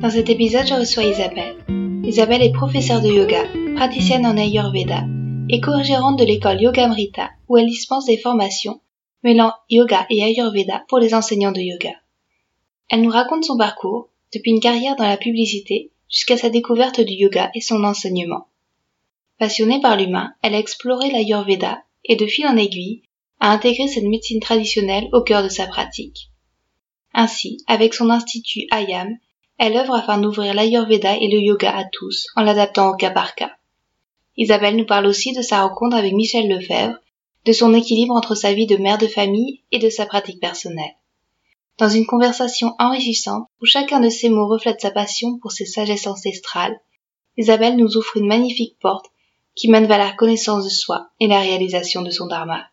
Dans cet épisode, je reçois Isabelle. Isabelle est professeure de yoga, praticienne en Ayurveda et co-gérante de l'école Yogamrita où elle dispense des formations mêlant yoga et Ayurveda pour les enseignants de yoga. Elle nous raconte son parcours, depuis une carrière dans la publicité jusqu'à sa découverte du yoga et son enseignement. Passionnée par l'humain, elle a exploré l'Ayurveda et de fil en aiguille a intégré cette médecine traditionnelle au cœur de sa pratique. Ainsi, avec son institut Ayam, elle œuvre afin d'ouvrir l'Ayurveda et le yoga à tous, en l'adaptant au cas par cas. Isabelle nous parle aussi de sa rencontre avec Michel Lefebvre, de son équilibre entre sa vie de mère de famille et de sa pratique personnelle. Dans une conversation enrichissante où chacun de ses mots reflète sa passion pour ses sagesses ancestrales, Isabelle nous offre une magnifique porte qui mène vers la connaissance de soi et la réalisation de son dharma.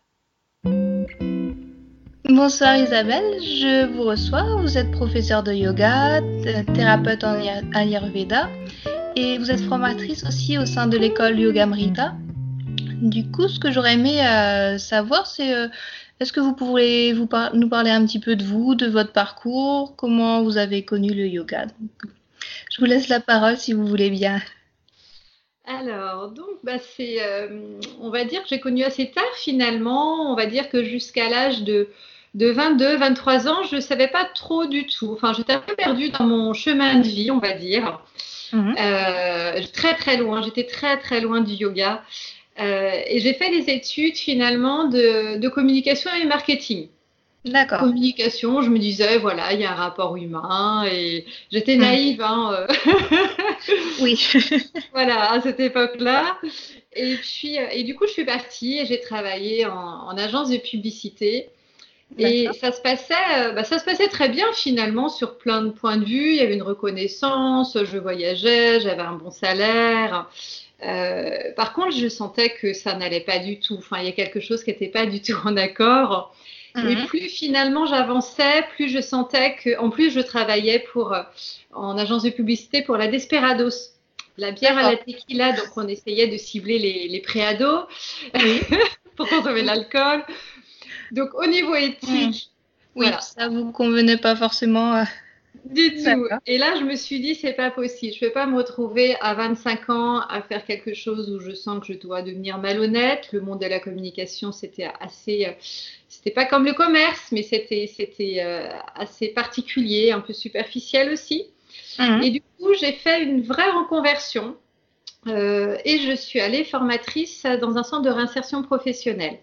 Bonsoir Isabelle, je vous reçois. Vous êtes professeure de yoga, thérapeute en Ayurveda et vous êtes formatrice aussi au sein de l'école Yogamrita. Du coup, ce que j'aurais aimé euh, savoir, c'est euh, est-ce que vous pourriez vous nous parler un petit peu de vous, de votre parcours, comment vous avez connu le yoga? Je vous laisse la parole si vous voulez bien. Alors, donc, bah, c'est, euh, on va dire que j'ai connu assez tard finalement. On va dire que jusqu'à l'âge de de 22, 23 ans, je ne savais pas trop du tout. Enfin, j'étais un peu perdue dans mon chemin de vie, on va dire. Mhm. Euh, très, très loin. J'étais très, très loin du yoga. Euh, et j'ai fait des études finalement de, communication et marketing. D'accord. Communication, je me disais, voilà, il y a un rapport humain et j'étais mhm. naïve. Hein, euh. oui. voilà, à cette époque-là. Et puis, et du coup, je suis partie et j'ai travaillé en, en agence de publicité. Et ça se passait, euh, bah, ça se passait très bien finalement sur plein de points de vue. Il y avait une reconnaissance, je voyageais, j'avais un bon salaire. Euh, par contre, je sentais que ça n'allait pas du tout. Enfin, il y a quelque chose qui n'était pas du tout en accord. Et mhm. plus finalement j'avançais, plus je sentais que, en plus, je travaillais pour euh, en agence de publicité pour la Desperados, la bière à la tequila. Donc, on essayait de cibler les, les préados pour consommer de l'alcool. Donc au niveau éthique, hmm. oui, ça vous convenait pas forcément. Euh, du tout. Et là, je me suis dit, c'est pas possible. Je ne vais pas me retrouver à 25 ans à faire quelque chose où je sens que je dois devenir malhonnête. Le monde de la communication, c'était assez, euh, c'était pas comme le commerce, mais c'était, c'était euh, assez particulier, un peu superficiel aussi. Hmm. Et du coup, j'ai fait une vraie reconversion et je suis allée formatrice dans un centre de réinsertion professionnelle.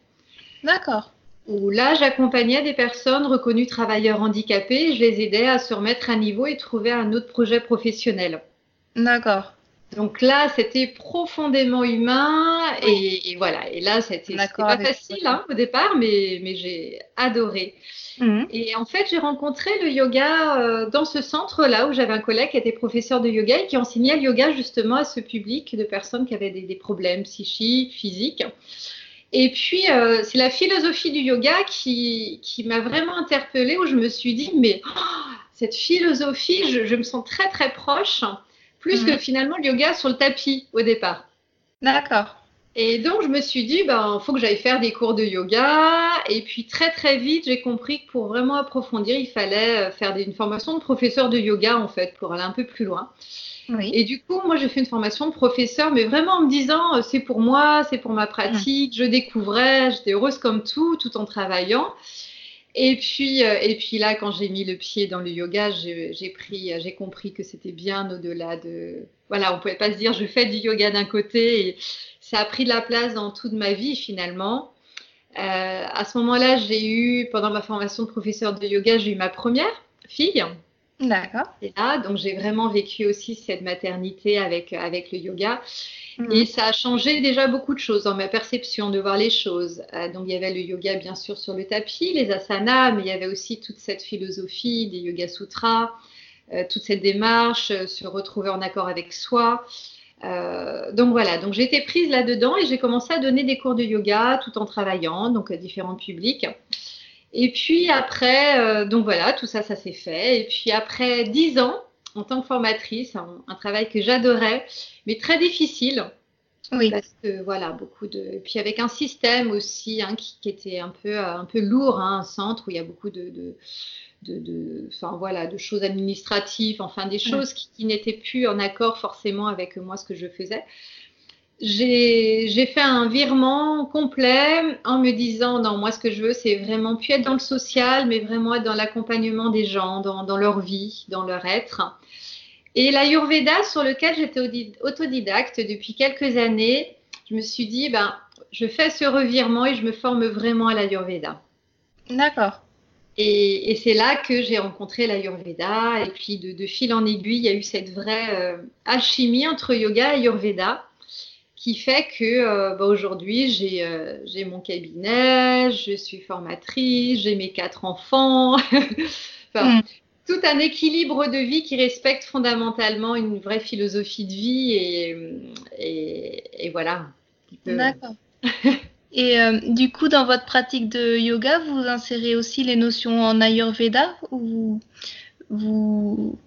D'accord où là, j'accompagnais des personnes reconnues travailleurs handicapés et je les aidais à se remettre à niveau et trouver un autre projet professionnel. D'accord. Donc là, c'était profondément humain et, voilà. Et là, c'était pas facile hein, au départ, mais, mais j'ai adoré. Mhm. Et en fait, j'ai rencontré le yoga euh, dans ce centre-là où j'avais un collègue qui était professeur de yoga et qui enseignait le yoga justement à ce public de personnes qui avaient des, des problèmes psychiques, physiques. Et puis, euh, c'est la philosophie du yoga qui, qui m'a vraiment interpellée, où je me suis dit, mais oh, cette philosophie, je, me sens très, très proche, plus que mhm. finalement le yoga sur le tapis au départ. D'accord. Et donc, je me suis dit, ben, il faut que j'aille faire des cours de yoga. Et puis, très, très vite, j'ai compris que pour vraiment approfondir, il fallait euh, faire une formation de professeur de yoga, en fait, pour aller un peu plus loin. Et du coup, moi, j'ai fait une formation de professeur, mais vraiment en me disant, euh, c'est pour moi, c'est pour ma pratique, je découvrais, j'étais heureuse comme tout, tout en travaillant. Et puis, euh, et puis là, quand j'ai mis le pied dans le yoga, j'ai pris, j'ai compris que c'était bien au-delà de, voilà, on pouvait pas se dire, je fais du yoga d'un côté, et ça a pris de la place dans toute ma vie finalement. Euh, à ce moment-là, j'ai eu, pendant ma formation de professeur de yoga, j'ai eu ma première fille. D'accord. Et là, donc j'ai vraiment vécu aussi cette maternité avec, avec le yoga. Mhm. Et ça a changé déjà beaucoup de choses dans ma perception de voir les choses. Euh, donc il y avait le yoga bien sûr sur le tapis, les asanas, mais il y avait aussi toute cette philosophie des yoga sutras, euh, toute cette démarche, se retrouver en accord avec soi. Donc voilà, donc j'ai été prise là-dedans et j'ai commencé à donner des cours de yoga tout en travaillant, donc à différents publics. Et puis après, donc voilà, tout ça, ça s'est fait. Et puis après dix ans, en tant que formatrice, un, travail que j'adorais, mais très difficile. Oui. Parce que voilà, beaucoup de. Et puis avec un système aussi hein, qui, était un peu, euh, un peu lourd, hein, un centre où il y a beaucoup de, de, de, enfin, voilà, de choses administratives, enfin des choses qui, n'étaient plus en accord forcément avec moi ce que je faisais. J'ai fait un virement complet en me disant non, moi ce que je veux, c'est vraiment plus être dans le social, mais vraiment être dans l'accompagnement des gens, dans, dans leur vie, dans leur être. Et l'Ayurveda, sur lequel j'étais autodidacte depuis quelques années, je me suis dit, ben, je fais ce revirement et je me forme vraiment à l'Ayurveda. D'accord. Et, c'est là que j'ai rencontré l'Ayurveda. Et puis, de, fil en aiguille, il y a eu cette vraie euh, alchimie entre yoga et Ayurveda qui fait que euh, ben, aujourd'hui, euh, j'ai mon cabinet, je suis formatrice, j'ai mes quatre enfants. enfin, hmm tout un équilibre de vie qui respecte fondamentalement une vraie philosophie de vie et, et, voilà. D'accord. et euh, du coup, dans votre pratique de yoga, vous insérez aussi les notions en Ayurveda ou vous...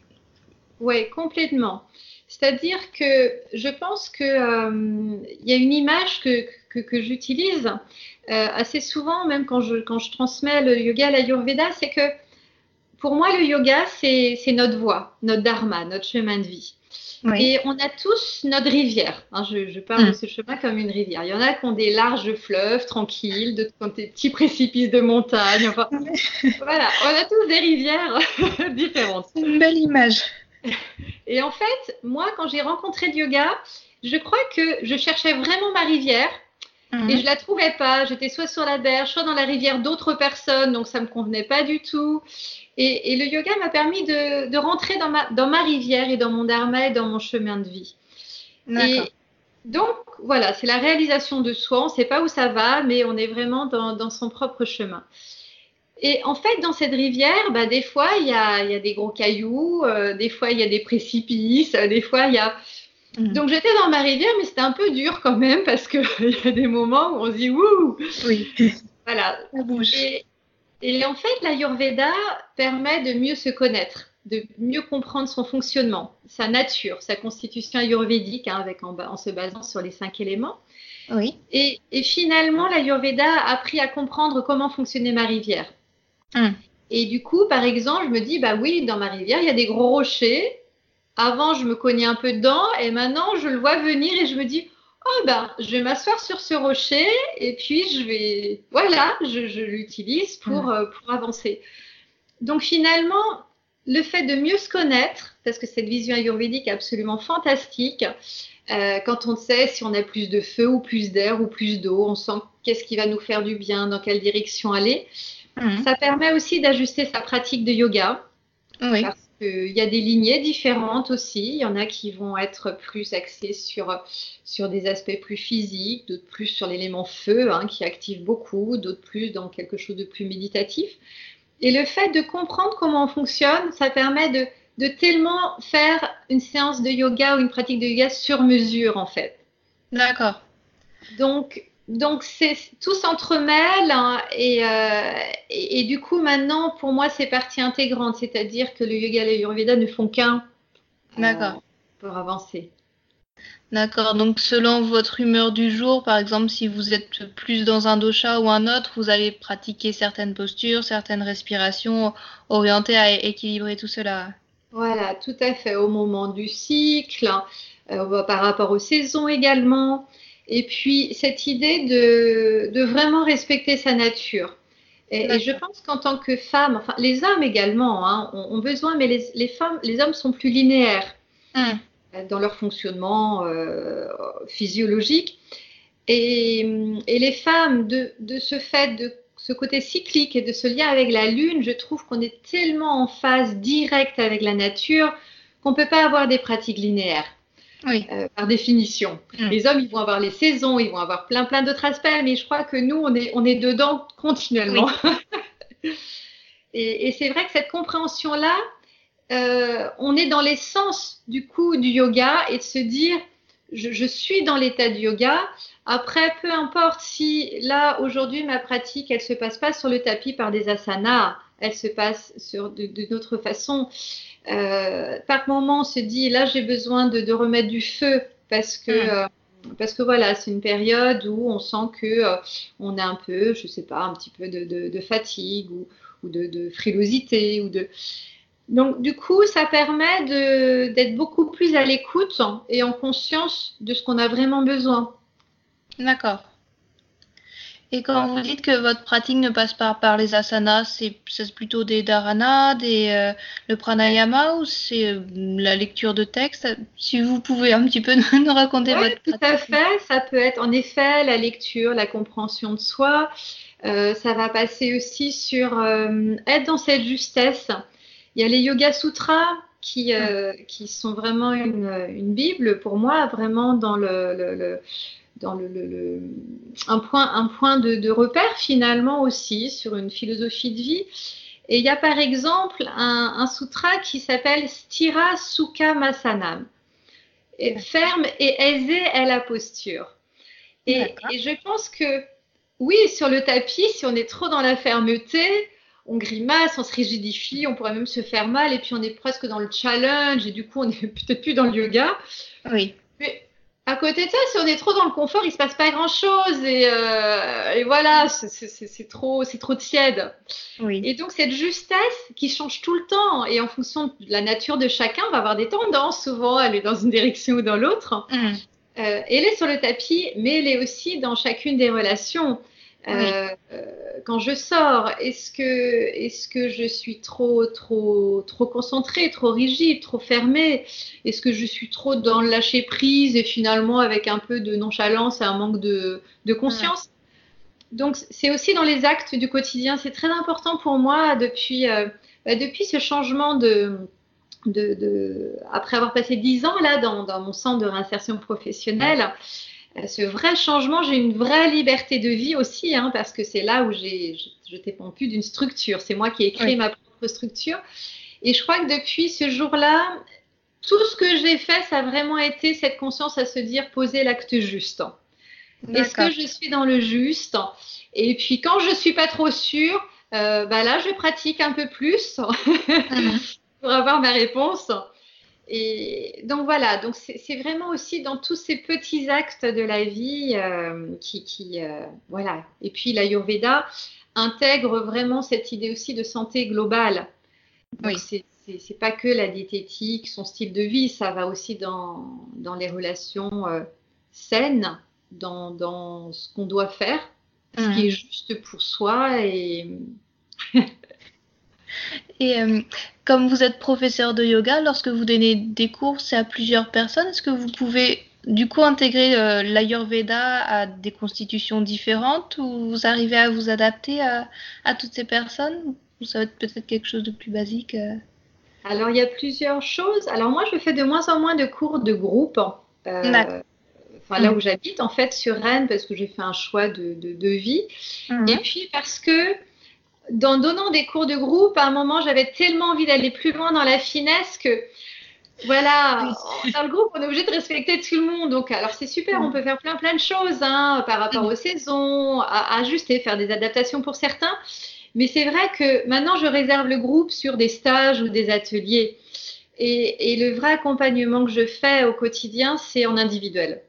Oui, complètement. C'est-à-dire que je pense qu'il euh, y a une image que, que, j'utilise euh, assez souvent, même quand je, quand je transmets le yoga à l'Ayurveda, c'est que pour moi, le yoga, c'est notre voie, notre dharma, notre chemin de vie. Et on a tous notre rivière. Hein, je, parle de mm. ce chemin comme une rivière. Il y en a qui ont des larges fleuves tranquilles, d'autres qui ont des petits précipices de montagne. voilà, on a tous des rivières différentes. C'est une belle image. Et en fait, moi, quand j'ai rencontré le yoga, je crois que je cherchais vraiment ma rivière. Mm. Et je la trouvais pas. J'étais soit sur la berge, soit dans la rivière d'autres personnes, donc ça me convenait pas du tout. Et, le yoga m'a permis de, rentrer dans ma, dans ma rivière et dans mon dharma et dans mon chemin de vie. Et donc, voilà, c'est la réalisation de soi. On ne sait pas où ça va, mais on est vraiment dans, son propre chemin. Et en fait, dans cette rivière, bah, des fois, il y a, y a, des gros cailloux, euh, des fois, il y a des précipices, des fois, il y a... Mm. Donc, j'étais dans ma rivière, mais c'était un peu dur quand même parce qu'il y a des moments où on se dit « Ouh !» Oui. Voilà. Ça bouge. Et en fait, l'Ayurveda permet de mieux se connaître, de mieux comprendre son fonctionnement, sa nature, sa constitution ayurvédique, hein, avec, en, se basant sur les cinq éléments. Oui. Et, finalement, l'Ayurveda a appris à comprendre comment fonctionnait ma rivière. Hum. Et du coup, par exemple, je me dis, bah oui, dans ma rivière, il y a des gros rochers. Avant, je me cognais un peu dedans, et maintenant, je le vois venir et je me dis, oh ben, je vais m'asseoir sur ce rocher et puis je vais, voilà, je, l'utilise pour, euh, pour avancer. Donc finalement, le fait de mieux se connaître, parce que cette vision ayurvédique est absolument fantastique, euh, quand on sait si on a plus de feu ou plus d'air ou plus d'eau, on sent qu'est-ce qui va nous faire du bien, dans quelle direction aller. Mhm. Ça permet aussi d'ajuster sa pratique de yoga. Oui. Il y a des lignées différentes aussi. Il y en a qui vont être plus axées sur, sur des aspects plus physiques, d'autres plus sur l'élément feu, hein, qui active beaucoup, d'autres plus dans quelque chose de plus méditatif. Et le fait de comprendre comment on fonctionne, ça permet de, de tellement faire une séance de yoga ou une pratique de yoga sur mesure, en fait. D'accord. Donc, donc c'est tout s'entremêle hein, euh, et, et, du coup maintenant pour moi c'est partie intégrante, c'est-à-dire que le yoga et l'ayurveda ne font qu'un euh, pour avancer. D'accord, donc selon votre humeur du jour, par exemple si vous êtes plus dans un dosha ou un autre, vous allez pratiquer certaines postures, certaines respirations orientées à équilibrer tout cela. Voilà, tout à fait, au moment du cycle, euh, par rapport aux saisons également. Et puis, cette idée de, de vraiment respecter sa nature. Et, je pense qu'en tant que femme, enfin, les hommes également hein, ont, besoin, mais les, les, femmes, les hommes sont plus linéaires hum. dans leur fonctionnement euh, physiologique. Et, et, les femmes, de, de ce fait de ce côté cyclique et de ce lien avec la Lune, je trouve qu'on est tellement en phase directe avec la nature qu'on ne peut pas avoir des pratiques linéaires. Euh, par définition. Mm. Les hommes, ils vont avoir les saisons, ils vont avoir plein, plein d'autres aspects, mais je crois que nous, on est, on est dedans continuellement. et, c'est vrai que cette compréhension-là, euh, on est dans l'essence du coup du yoga et de se dire, je, je suis dans l'état du yoga. Après, peu importe si là, aujourd'hui, ma pratique, elle se passe pas sur le tapis par des asanas, elle se passe sur de, d'autres façons. Euh, par moment, on se dit là, j'ai besoin de, remettre du feu parce que. Euh, parce que voilà, c'est une période où on sent que euh, on a un peu, je sais pas, un petit peu de, fatigue ou, ou de, frilosité ou de. Donc du coup, ça permet d'être beaucoup plus à l'écoute et en conscience de ce qu'on a vraiment besoin. D'accord. Et quand vous dites que votre pratique ne passe pas par les asanas, c'est plutôt des dharana, des, euh, le pranayama ou c'est euh, la lecture de texte Si vous pouvez un petit peu nous raconter votre pratique. Tout à fait, ça peut être en effet la lecture, la compréhension de soi. Euh, ça va passer aussi sur être dans cette justesse. Il y a les Yoga Sutras qui, qui sont vraiment une, une, Bible pour moi, vraiment dans le, le dans le, un point, un point de, repère finalement aussi sur une philosophie de vie. Et il y a par exemple un, sutra qui s'appelle Stira Sukha Masanam. ferme et aisé est la posture. Et, et, je pense que oui, sur le tapis, si on est trop dans la fermeté, on grimace, on se rigidifie, on pourrait même se faire mal, et puis on est presque dans le challenge, et du coup on est peut-être plus dans le yoga. Oui. Mais à côté de ça, si on est trop dans le confort, il se passe pas grand chose et, euh, voilà, c'est trop, c'est trop tiède. Oui. Et donc cette justesse qui change tout le temps et en fonction de la nature de chacun, on va avoir des tendances souvent à aller dans une direction ou dans l'autre. Mm. Euh, elle est sur le tapis, mais elle est aussi dans chacune des relations. Euh, quand je sors, est-ce que, est que je suis trop, trop, trop concentrée, trop rigide, trop fermée? Est-ce que je suis trop dans le lâcher prise et finalement avec un peu de nonchalance et un manque de, conscience? Donc, c'est aussi dans les actes du quotidien. C'est très important pour moi depuis, euh, bah, depuis ce changement de, de, après avoir passé dix ans là dans, dans, mon centre de réinsertion professionnelle ce vrai changement, j'ai une vraie liberté de vie aussi, hein, parce que c'est là où j'ai, je, ne dépends plus d'une structure. C'est moi qui ai créé ma propre structure. Et je crois que depuis ce jour-là, tout ce que j'ai fait, ça a vraiment été cette conscience à se dire poser l'acte juste. Est-ce que je suis dans le juste? Et puis quand je suis pas trop sûre, euh, bah là je pratique un peu plus pour avoir ma réponse. Et donc voilà, donc c'est vraiment aussi dans tous ces petits actes de la vie euh, qui, qui euh, voilà. Et puis l'Ayurveda intègre vraiment cette idée aussi de santé globale. Donc oui. c'est pas que la diététique, son style de vie, ça va aussi dans, dans les relations euh, saines, dans, dans ce qu'on doit faire, ce qui mmh. est juste pour soi et Et euh, comme vous êtes professeur de yoga, lorsque vous donnez des cours, c'est à plusieurs personnes. Est-ce que vous pouvez du coup intégrer euh, l'Ayurveda à des constitutions différentes ou vous arrivez à vous adapter à, toutes ces personnes ou ça va être peut-être quelque chose de plus basique euh? Alors il y a plusieurs choses. Alors moi je fais de moins en moins de cours de groupe. Enfin, là mm. où j'habite, en fait, sur Rennes, parce que j'ai fait un choix de, de, vie. Mm-hmm. Et puis parce que dans donnant des cours de groupe, à un moment, j'avais tellement envie d'aller plus loin dans la finesse que, voilà, dans le groupe, on est obligé de respecter tout le monde. Donc, alors c'est super, on peut faire plein plein de choses hein, par rapport aux saisons, à, ajuster, faire des adaptations pour certains. Mais c'est vrai que maintenant, je réserve le groupe sur des stages ou des ateliers. Et, et le vrai accompagnement que je fais au quotidien, c'est en individuel.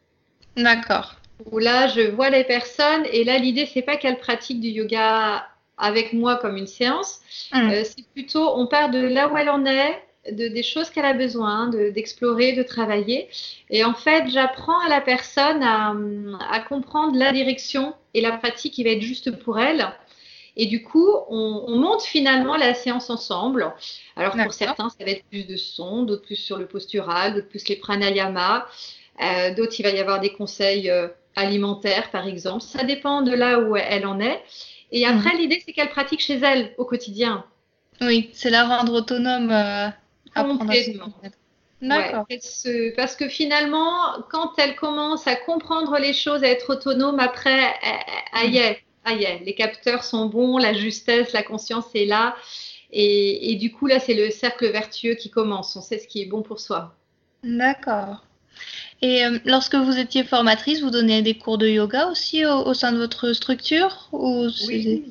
D'accord. Où là, je vois les personnes et là, l'idée, c'est pas qu'elles pratiquent du yoga avec moi comme une séance. Mmh. Euh, c'est plutôt, on part de là où elle en est, de, des choses qu'elle a besoin, d'explorer, de, travailler. Et en fait, j'apprends à la personne à, à, comprendre la direction et la pratique qui va être juste pour elle. Et du coup, on, on monte finalement la séance ensemble. Alors pour certains, ça va être plus de son, d'autres plus sur le postural, d'autres plus les pranayama, euh, d'autres il va y avoir des conseils euh, alimentaires par exemple. Ça dépend de là où elle en est. Et après, mhm. l'idée, c'est qu'elle pratique chez elle au quotidien. Oui, c'est la rendre autonome. Euh, Complètement. D'accord. parce que finalement, quand elle commence à comprendre les choses, à être autonome, après, aïe, aïe, les capteurs sont bons, la justesse, la conscience est là. Et, du coup, là, c'est le cercle vertueux qui commence. On sait ce qui est bon pour soi. D'accord. Et euh, lorsque vous étiez formatrice, vous donnez des cours de yoga aussi au, sein de votre structure ou Oui,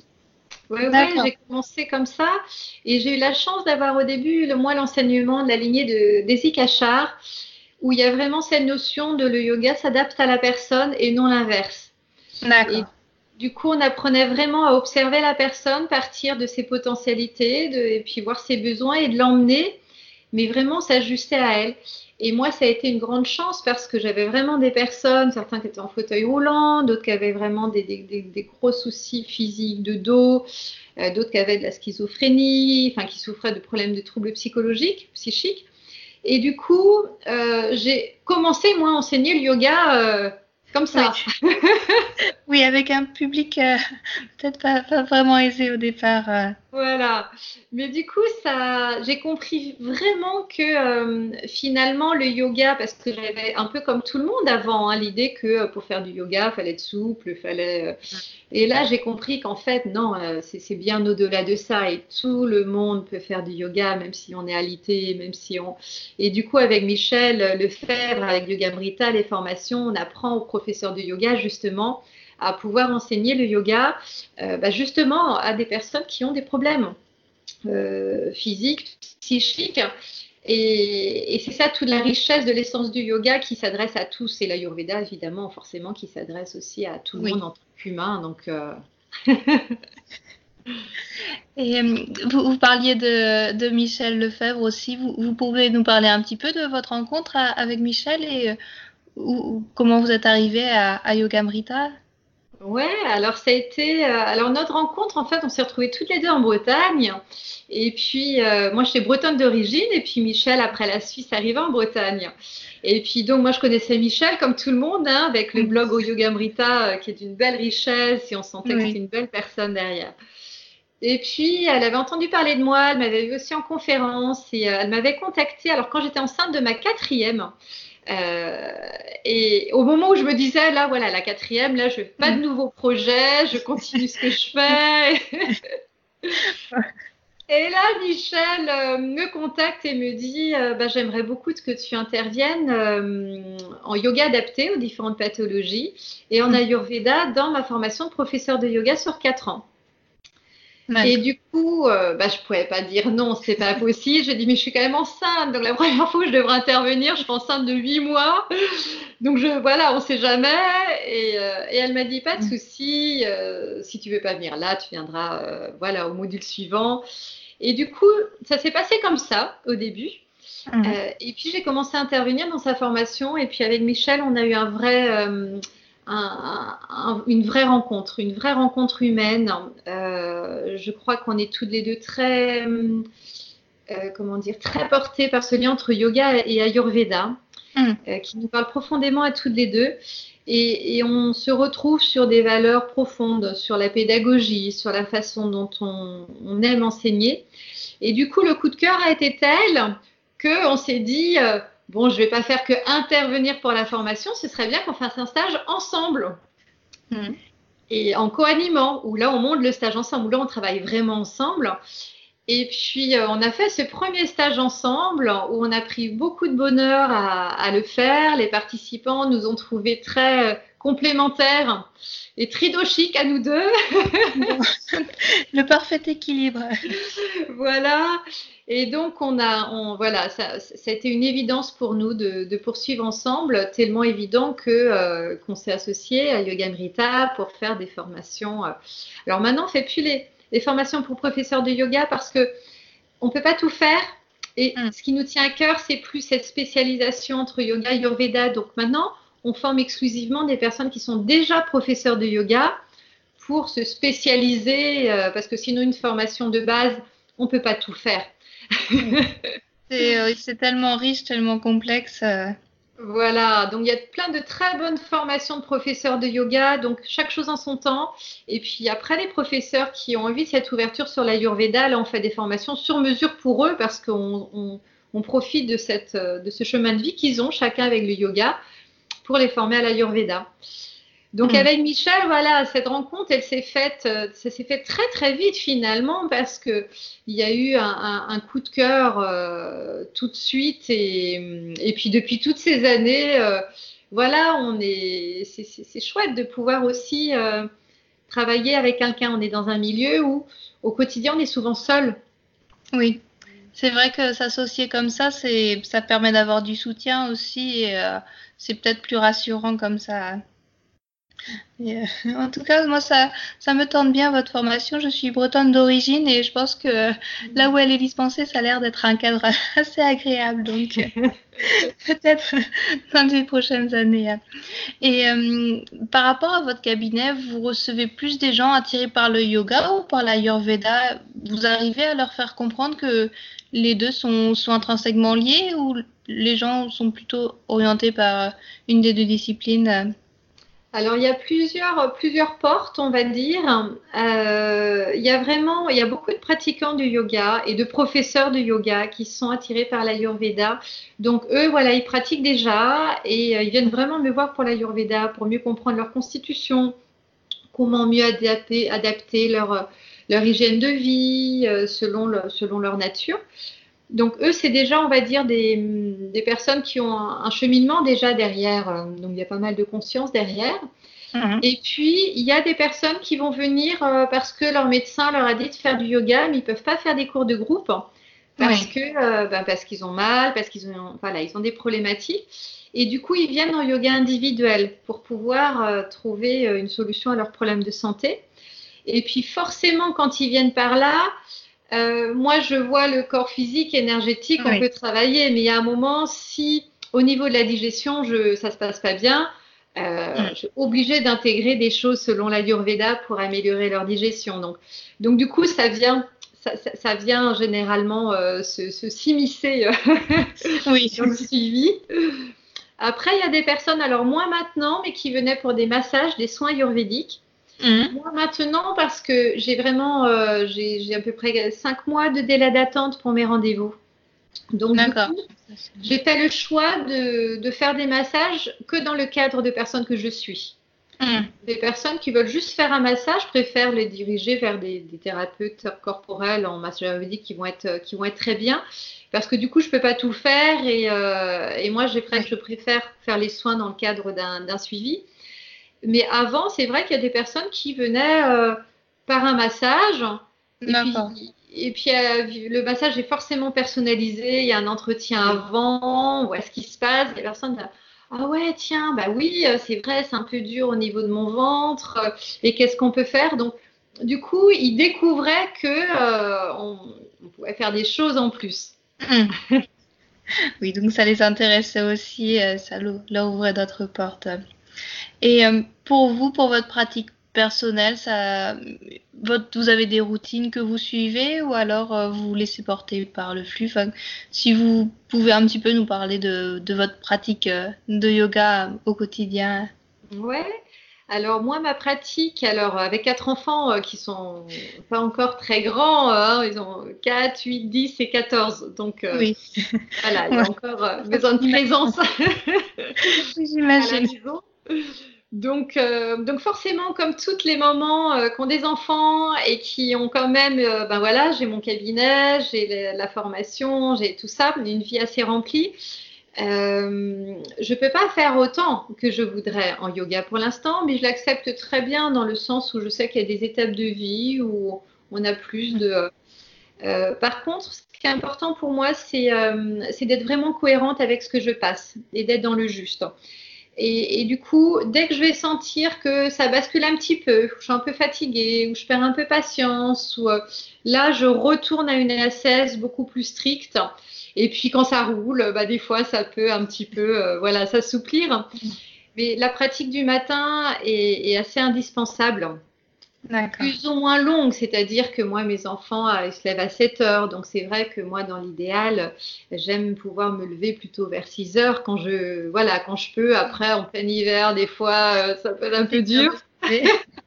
oui, j'ai commencé comme ça. Et j'ai eu la chance d'avoir au début, le, moi, l'enseignement de la lignée de Desi Kachar, où il y a vraiment cette notion de le yoga s'adapte à la personne et non l'inverse. D'accord. Du coup, on apprenait vraiment à observer la personne, partir de ses potentialités, de, et puis voir ses besoins et de l'emmener, mais vraiment s'ajuster à elle. Et moi, ça a été une grande chance parce que j'avais vraiment des personnes, certains qui étaient en fauteuil roulant, d'autres qui avaient vraiment des, gros soucis physiques de dos, euh, d'autres qui avaient de la schizophrénie, enfin qui souffraient de problèmes de troubles psychologiques, psychiques. Et du coup, euh, j'ai commencé, moi, à enseigner le yoga. Comme ça. Oui, avec un public euh, peut-être pas, vraiment aisé au départ. Euh. Voilà. Mais du coup, ça, j'ai compris vraiment que euh, finalement le yoga, parce que j'avais un peu comme tout le monde avant, hein, l'idée que pour faire du yoga, il fallait être souple, fallait. Et là, j'ai compris qu'en fait, non, c'est bien au-delà de ça. Et tout le monde peut faire du yoga, même si on est alité, même si on. Et du coup, avec Michel Lefebvre, avec Yoga Brita, les formations, on apprend aux professeurs de yoga justement à pouvoir enseigner le yoga euh, bah, justement à des personnes qui ont des problèmes euh, physiques, psychiques. Et, c'est ça toute la richesse de l'essence du yoga qui s'adresse à tous. Et l'Ayurveda, évidemment, forcément, qui s'adresse aussi à tout le monde en tant qu'humain. Donc. Euh, et vous, parliez de, Michel Lefebvre aussi. Vous, pouvez nous parler un petit peu de votre rencontre avec Michel et comment vous êtes arrivé à, à Yoga Mrita? Ouais, alors ça a été. Euh, alors notre rencontre, en fait, on s'est retrouvés toutes les deux en Bretagne. Et puis, euh, moi, j'étais bretonne d'origine, et puis Michel, après la Suisse, arrivait en Bretagne. Et puis, donc, moi, je connaissais Michel, comme tout le monde, hein, avec le blog au Yoga euh, qui est d'une belle richesse, et on sentait que c'était une belle personne derrière. Et puis, elle avait entendu parler de moi, elle m'avait vu aussi en conférence, et elle m'avait contactée, alors quand j'étais enceinte de ma quatrième. Euh, et au moment où je me disais, là, voilà, la quatrième, là, je fais pas de mm. nouveaux projets, je continue ce que je fais. et là, Michel euh, me contacte et me dit, euh, bah, j'aimerais beaucoup que tu interviennes en yoga adapté aux différentes pathologies et en mm. Ayurveda dans ma formation de professeur de yoga sur quatre ans. Et du coup, euh, bah, je pouvais pas dire non, c'est pas possible. J'ai dit, mais je suis quand même enceinte. Donc, la première fois où je devrais intervenir, je suis enceinte de 8 mois. Donc, je, voilà, on sait jamais. Et, euh, et elle m'a dit, pas de mm. souci. Euh, si tu veux pas venir là, tu viendras, euh, voilà, au module suivant. Et du coup, ça s'est passé comme ça au début. Mm. et puis, j'ai commencé à intervenir dans sa formation. Et puis, avec Michel, on a eu un vrai une vraie rencontre, une vraie rencontre humaine. Euh, je crois qu'on est toutes les deux très, euh, comment dire, très portées par ce lien entre yoga et Ayurveda, mm. euh, qui nous parle profondément à toutes les deux. Et, on se retrouve sur des valeurs profondes, sur la pédagogie, sur la façon dont on, on aime enseigner. Et du coup, le coup de cœur a été tel qu'on s'est dit bon, je vais pas faire que intervenir pour la formation, ce serait bien qu'on fasse un stage ensemble. Hmm. Et en co-animant, où là, on monte le stage ensemble, où là, on travaille vraiment ensemble. Et puis, euh, on a fait ce premier stage ensemble où on a pris beaucoup de bonheur à, le faire. Les participants nous ont trouvés très euh, complémentaires et tridochiques à nous deux. le parfait équilibre. voilà. Et donc, on a, on, voilà, ça, ça, a été une évidence pour nous de, de poursuivre ensemble, tellement évident que euh, qu'on s'est associé à Yoga Nrita pour faire des formations. Euh. Alors maintenant, on fait plus les, les, formations pour professeurs de yoga parce que on peut pas tout faire. Et mm. ce qui nous tient à cœur, c'est plus cette spécialisation entre yoga et Ayurveda. Donc maintenant, on forme exclusivement des personnes qui sont déjà professeurs de yoga pour se spécialiser, euh, parce que sinon, une formation de base, on peut pas tout faire. Euh, c'est tellement riche, tellement complexe. Euh. Voilà, donc il y a plein de très bonnes formations de professeurs de yoga, donc chaque chose en son temps. Et puis après, les professeurs qui ont envie de cette ouverture sur l'Ayurveda, là on fait des formations sur mesure pour eux parce qu'on on profite de, cette, de ce chemin de vie qu'ils ont chacun avec le yoga pour les former à l'Ayurveda. Donc mm. avec Michel, voilà, cette rencontre, elle s'est faite, euh, ça s'est fait très très vite finalement parce que il y a eu un, coup de cœur euh, tout de suite et, et, puis depuis toutes ces années, euh, voilà, on est, c'est chouette de pouvoir aussi travailler avec quelqu'un. On est dans un milieu où au quotidien on est souvent seul. Oui. C'est vrai que s'associer comme ça, c'est, ça permet d'avoir du soutien aussi et c'est peut-être plus rassurant comme ça. Euh, en tout cas, moi, ça, ça me tente bien votre formation. Je suis bretonne d'origine et je pense que là où elle est dispensée, ça a l'air d'être un cadre assez agréable. Donc, euh, peut-être dans les prochaines années. Et euh, par rapport à votre cabinet, vous recevez plus des gens attirés par le yoga ou par l'ayurveda? Vous arrivez à leur faire comprendre que les deux sont, sont intrinsèquement liés ou les gens sont plutôt orientés par une des deux disciplines? Alors, il y a plusieurs, plusieurs portes, on va dire. Euh, il y a vraiment, il y a beaucoup de pratiquants de yoga et de professeurs de yoga qui sont attirés par l'Ayurveda. Donc, eux, voilà, ils pratiquent déjà et euh, ils viennent vraiment me voir pour l'Ayurveda, pour mieux comprendre leur constitution, comment mieux adapter, adapter leur, leur hygiène de vie euh, selon, selon leur nature. Donc eux, c'est déjà, on va dire, des, des personnes qui ont un, cheminement déjà derrière. Euh, donc il y a pas mal de conscience derrière. Mhm. Et puis, il y a des personnes qui vont venir euh, parce que leur médecin leur a dit de faire du yoga, mais ils peuvent pas faire des cours de groupe parce que euh, ben, parce qu'ils ont mal, parce qu'ils ont voilà, ils ont des problématiques. Et du coup, ils viennent en yoga individuel pour pouvoir trouver une solution à leurs problèmes de santé. Et puis forcément, quand ils viennent par là, euh, moi, je vois le corps physique, énergétique, on peut travailler, mais il y a un moment, si au niveau de la digestion, je, ça se passe pas bien, euh, mm. je suis obligée d'intégrer des choses selon la l'Ayurveda pour améliorer leur digestion. Donc, donc du coup, ça vient, ça, ça, vient généralement euh, se, s'immiscer oui. dans le suivi. Après, il y a des personnes, alors moins maintenant, mais qui venaient pour des massages, des soins ayurvédiques. Mhm. Moi maintenant, parce que j'ai vraiment, euh, j'ai à peu près 5 mois de délai d'attente pour mes rendez-vous. Donc, j'ai fait le choix de, de, faire des massages que dans le cadre de personnes que je suis. Mhm. Des personnes qui veulent juste faire un massage, je préfère les diriger vers des, des thérapeutes corporels en massage ayurvédique qui vont être, qui vont être très bien. Parce que du coup, je peux pas tout faire et, euh, et moi, je préfère faire les soins dans le cadre d'un suivi. Mais avant, c'est vrai qu'il y a des personnes qui venaient euh, par un massage. Et puis, euh, le massage est forcément personnalisé. Il y a un entretien avant. Où est-ce qu'il se passe? Les personnes ah ouais, tiens, bah oui, euh, c'est vrai, c'est un peu dur au niveau de mon ventre. Et qu'est-ce qu'on peut faire Donc, du coup, ils découvraient que on, pouvait faire des choses en plus. oui, donc ça les intéressait aussi, ça leur ouvrait d'autres portes. Et euh, pour vous, pour votre pratique personnelle, ça, votre, vous avez des routines que vous suivez ou alors euh, vous vous laissez porter par le flux? Si vous pouvez un petit peu nous parler de, de votre pratique euh, de yoga au quotidien. Ouais. Alors moi, ma pratique, alors avec quatre enfants qui sont pas encore très grands, hein, ils ont 4, 8, 10 et 14. Donc oui. voilà, il y a encore besoin de présence. J'imagine. Donc, euh, donc forcément, comme tous les mamans euh, qui ont des enfants et qui ont quand même, euh, ben voilà, j'ai mon cabinet, j'ai la, formation, j'ai tout ça, une vie assez remplie. je peux pas faire autant que je voudrais en yoga pour l'instant, mais je l'accepte très bien dans le sens où je sais qu'il y a des étapes de vie où on a plus de. par contre, ce qui est important pour moi, c'est d'être vraiment cohérente avec ce que je passe et d'être dans le juste. Et, du coup, dès que je vais sentir que ça bascule un petit peu, je suis un peu fatiguée, ou je perds un peu patience, ou euh, là, je retourne à une ASS beaucoup plus stricte. Et puis quand ça roule, bah, des fois, ça peut un petit peu, euh, voilà, s'assouplir. Mais la pratique du matin est assez indispensable plus ou moins longue, c'est-à-dire que moi, mes enfants, euh, ils se lèvent à 7 heures, donc c'est vrai que moi, dans l'idéal, j'aime pouvoir me lever plutôt vers 6 heures quand je, voilà, quand je peux. Après, en plein hiver, des fois, euh, ça peut être un peu dur.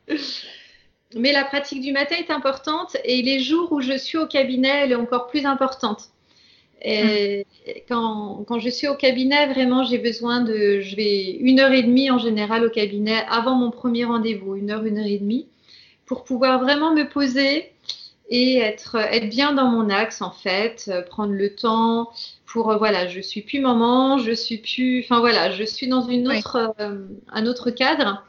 Mais la pratique du matin est importante et les jours où je suis au cabinet, elle est encore plus importante. Et quand, quand, je suis au cabinet, vraiment, j'ai besoin de. Je vais une heure et demie en général au cabinet avant mon premier rendez-vous, une heure, une heure et demie, pour pouvoir vraiment me poser et être, être bien dans mon axe en fait, prendre le temps pour voilà, je suis plus maman, je suis plus, enfin voilà, je suis dans une autre, euh, un autre cadre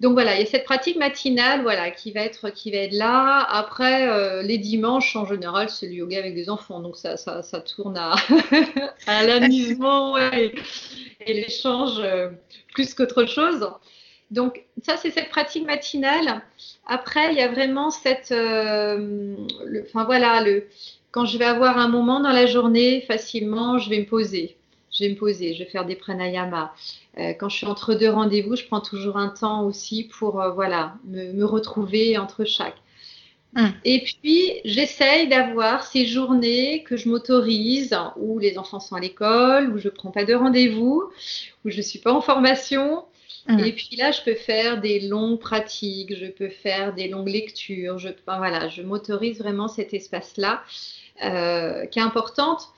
donc voilà, il y a cette pratique matinale, voilà, qui va être, qui va être là. Après, euh, les dimanches, en général, c'est le yoga avec des enfants, donc ça, ça, ça tourne à, à l'amusement et, l'échange euh, plus qu'autre chose. Donc ça, c'est cette pratique matinale. Après, il y a vraiment cette, euh, enfin voilà, le, quand je vais avoir un moment dans la journée, facilement, je vais me poser je vais me poser, je vais faire des pranayama. Euh, quand je suis entre deux rendez-vous, je prends toujours un temps aussi pour euh, voilà, me, retrouver entre chaque. Hum. Et puis, j'essaye d'avoir ces journées que je m'autorise, où les enfants sont à l'école, où je ne prends pas de rendez-vous, où je ne suis pas en formation. Hum. Et puis là, je peux faire des longues pratiques, je peux faire des longues lectures. Je, voilà, je m'autorise vraiment cet espace-là euh, qui est importante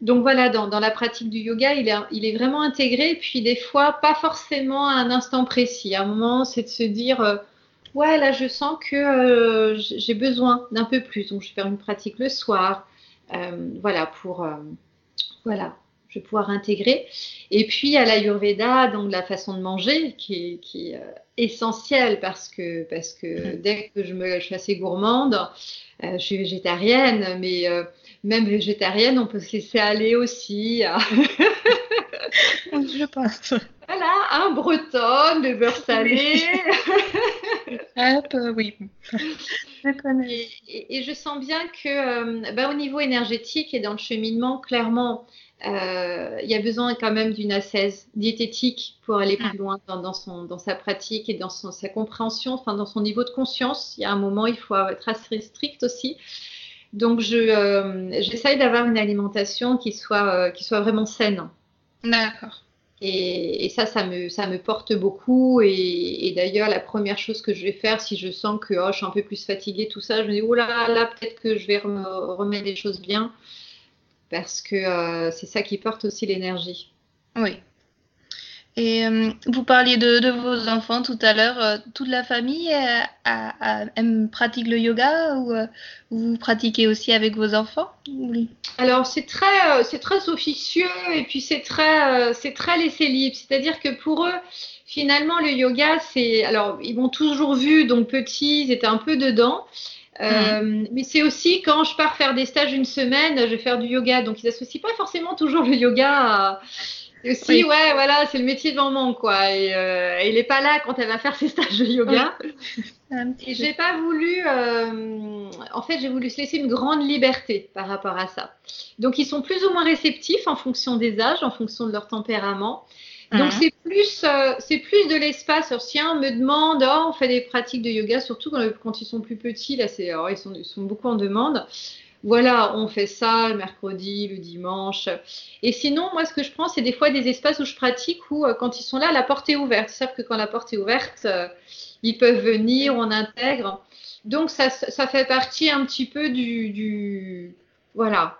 donc voilà, dans, la pratique du yoga, il est, il est, vraiment intégré. Puis des fois, pas forcément à un instant précis. À un moment, c'est de se dire, euh, ouais, là, je sens que euh, j'ai besoin d'un peu plus. Donc je vais faire une pratique le soir. Euh, voilà, pour voilà, je vais pouvoir intégrer. Et puis à l'Ayurveda, donc la façon de manger qui est, essentielle parce que, parce que mm-hmm. dès que je, me, je suis assez gourmande, je suis végétarienne, mais même végétarienne, on peut se laisser aller aussi. Je pense. Voilà, un breton, le beurre salé. Hop, euh, oui. Connais. Et, je sens bien que, euh, bah, au niveau énergétique et dans le cheminement, clairement, euh, il y a besoin quand même d'une assaise diététique pour aller plus loin dans, son, dans sa pratique et dans son, sa compréhension, enfin dans son niveau de conscience. Il y a un moment, il faut être assez strict aussi. Donc, euh, j'essaye d'avoir une alimentation qui soit, euh, qui soit vraiment saine. D'accord. Et, ça, ça me, ça me porte beaucoup. Et, d'ailleurs, la première chose que je vais faire, si je sens que oh, je suis un peu plus fatiguée, tout ça, je me dis, oh là, là, peut-être que je vais remettre les choses bien. Parce que euh, c'est ça qui porte aussi l'énergie. Oui. Et euh, vous parliez de, vos enfants tout à l'heure. Euh, toute la famille euh, pratique le yoga ou vous pratiquez aussi avec vos enfants Alors c'est très, c'est très officieux et puis c'est très, c'est très laissé libre. C'est-à-dire que pour eux, finalement, le yoga, c'est, alors ils m'ont toujours vu donc petits, ils étaient un peu dedans. Mmh. mais c'est aussi quand je pars faire des stages une semaine, je vais faire du yoga. Donc ils n'associent pas forcément toujours le yoga à, aussi, ouais, voilà, c'est le métier de maman, quoi. Et euh, il n'est pas là quand elle va faire ses stages de yoga. Et j'ai pas voulu, euh, en fait, j'ai voulu se laisser une grande liberté par rapport à ça. Donc, ils sont plus ou moins réceptifs en fonction des âges, en fonction de leur tempérament. Donc, c'est plus, euh, c'est plus de l'espace. Si un me demande, oh, on fait des pratiques de yoga, surtout quand, ils sont plus petits, là, c'est, oh, ils, sont, ils sont beaucoup en demande voilà, on fait ça le mercredi, le dimanche. Et sinon, moi, ce que je prends, c'est des fois des espaces où je pratique où, euh, quand ils sont là, la porte est ouverte. Ils savent que quand la porte est ouverte, euh, ils peuvent venir, on intègre. Donc, ça, fait partie un petit peu du, voilà,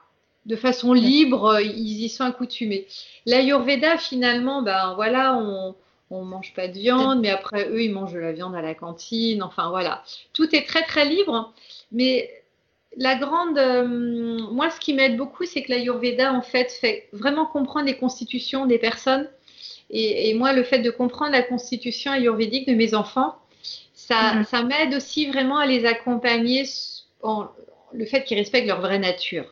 de façon libre, ils y sont accoutumés. L'Ayurveda, finalement, ben voilà, on, on mange pas de viande, mais après eux, ils mangent de la viande à la cantine. Enfin voilà, tout est très très libre. Mais la grande, euh, moi, ce qui m'aide beaucoup, c'est que l'Ayurveda, en fait, fait vraiment comprendre les constitutions des personnes. Et, moi, le fait de comprendre la constitution ayurvédique de mes enfants, ça, mhm. ça m'aide aussi vraiment à les accompagner en le fait qu'ils respectent leur vraie nature.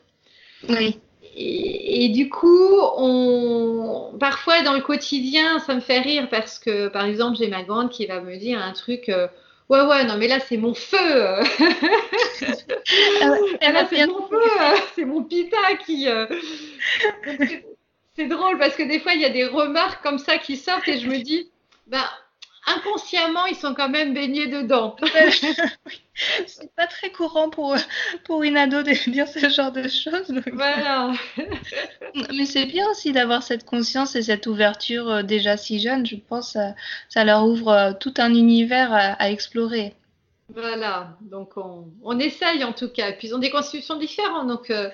Oui. Et, du coup, on, parfois dans le quotidien, ça me fait rire parce que, par exemple, j'ai ma grande qui va me dire un truc. Euh, Ouais, ouais, non, mais là, c'est mon feu. Ah là, c'est mon feu. C'est mon pita qui. Euh, c'est drôle parce que des fois, il y a des remarques comme ça qui sortent et je me dis, ben, inconsciemment, ils sont quand même baignés dedans. c'est pas très courant pour, pour une ado de dire ce genre de choses. Voilà. Mais c'est bien aussi d'avoir cette conscience et cette ouverture euh, déjà si jeune. Je pense que ça, leur ouvre euh, tout un univers à, explorer. Voilà, donc on, on, essaye en tout cas. Puis ils ont des constitutions différentes. Donc euh,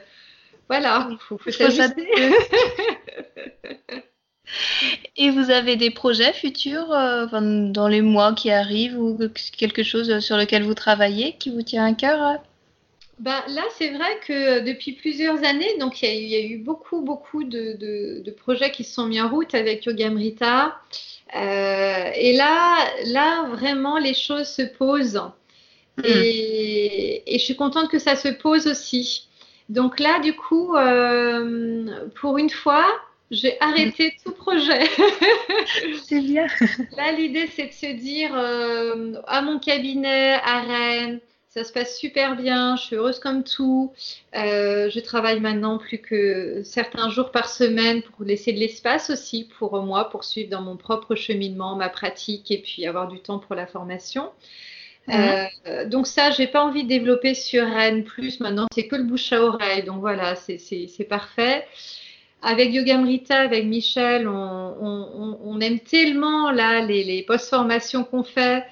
voilà, il faut, Et vous avez des projets futurs euh, dans les mois qui arrivent ou quelque chose sur lequel vous travaillez qui vous tient à cœur? Ben, là, c'est vrai que depuis plusieurs années, donc il y, a eu beaucoup, beaucoup de, projets qui se sont mis en route avec Yogamrita. Euh, et là, là, vraiment, les choses se posent. Hmm. Et, je suis contente que ça se pose aussi. Donc là, du coup, euh, pour une fois, j'ai arrêté tout projet. c'est bien. Là, l'idée, c'est de se dire euh, à mon cabinet, à Rennes, ça se passe super bien, je suis heureuse comme tout. Euh, je travaille maintenant plus que certains jours par semaine pour laisser de l'espace aussi pour moi, pour suivre dans mon propre cheminement, ma pratique et puis avoir du temps pour la formation. Euh, donc ça, j'ai pas envie de développer sur Rennes plus. Maintenant, c'est que le bouche à oreille. Donc voilà, c'est parfait. Avec Yogamrita, avec Michel, on, aime tellement là les, les post-formations qu'on fait.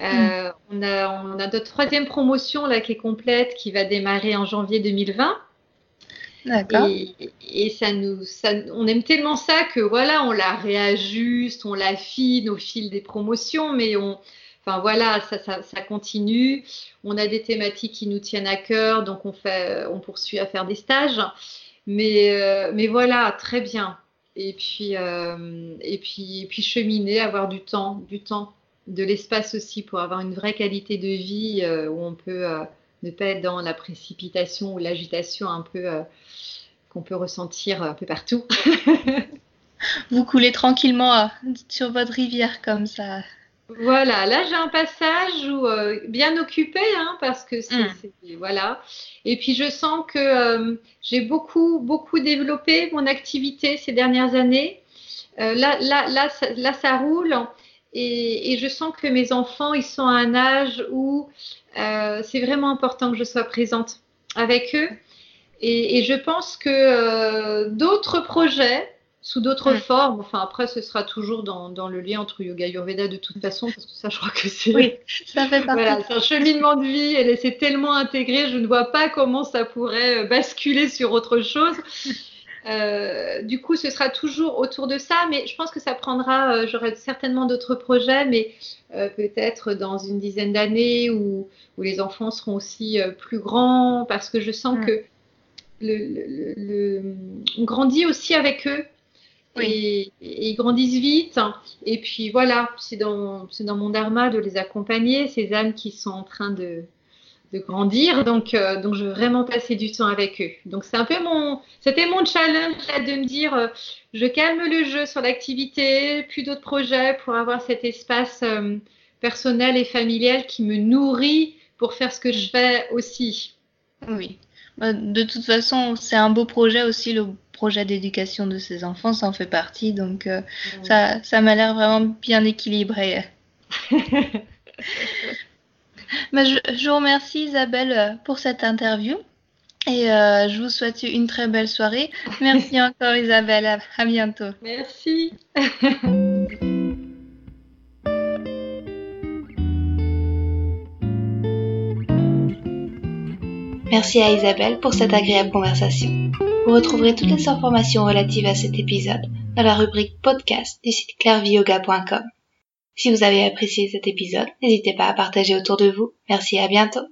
Euh, on, a, on a notre troisième promotion là qui est complète, qui va démarrer en janvier 2020. D'accord. Et, ça nous, ça, on aime tellement ça que voilà, on la réajuste, on l'affine au fil des promotions, mais on, enfin voilà, ça, ça, ça, continue. On a des thématiques qui nous tiennent à cœur, donc on fait, on poursuit à faire des stages. Mais, euh, mais voilà, très bien. Et puis, euh, et puis, puis cheminer, avoir du temps, du temps de l'espace aussi pour avoir une vraie qualité de vie euh, où on peut ne pas être dans la précipitation ou l'agitation un peu qu'on peut ressentir un peu partout. Vous coulez tranquillement sur votre rivière comme ça. Voilà, là j'ai un passage où, bien occupé hein, parce que c'est hmm. voilà. Et puis je sens que j'ai beaucoup beaucoup développé mon activité ces dernières années. là là là là ça roule et, je sens que mes enfants, ils sont à un âge où euh, c'est vraiment important que je sois présente avec eux. Et, je pense que euh, d'autres projets, sous d'autres formes, enfin après ce sera toujours dans, le lien entre yoga et Ayurveda de toute façon, parce que ça je crois que c'est oui, ça fait partie. Voilà, c'est un cheminement de vie, et c'est tellement intégré, je ne vois pas comment ça pourrait euh, basculer sur autre chose. Euh, du coup, ce sera toujours autour de ça, mais je pense que ça prendra, euh, j'aurai certainement d'autres projets, mais euh, peut-être dans une dizaine d'années où, les enfants seront aussi plus grands, parce que je sens que le, on grandit aussi avec eux. Et, ils grandissent vite. Et puis voilà, c'est dans, dans mon dharma de les accompagner, ces âmes qui sont en train de, de grandir. Donc, euh, donc, je veux vraiment passer du temps avec eux. Donc, c'est un peu mon, c'était mon challenge de me dire, euh, je calme le jeu sur l'activité, plus d'autres projets pour avoir cet espace euh, personnel et familial qui me nourrit pour faire ce que je fais aussi. Oui. Bah, de toute façon, c'est un beau projet aussi, le projet d'éducation de ces enfants, ça en fait partie. Donc, ça, ça m'a l'air vraiment bien équilibré. je, vous remercie Isabelle euh, pour cette interview et euh, je vous souhaite une très belle soirée. Merci encore Isabelle, à, à bientôt. Merci. Merci à Isabelle pour cette agréable conversation. Vous retrouverez toutes les informations relatives à cet épisode dans la rubrique podcast du site clairviyoga.com. Si vous avez apprécié cet épisode, n'hésitez pas à partager autour de vous. Merci à bientôt.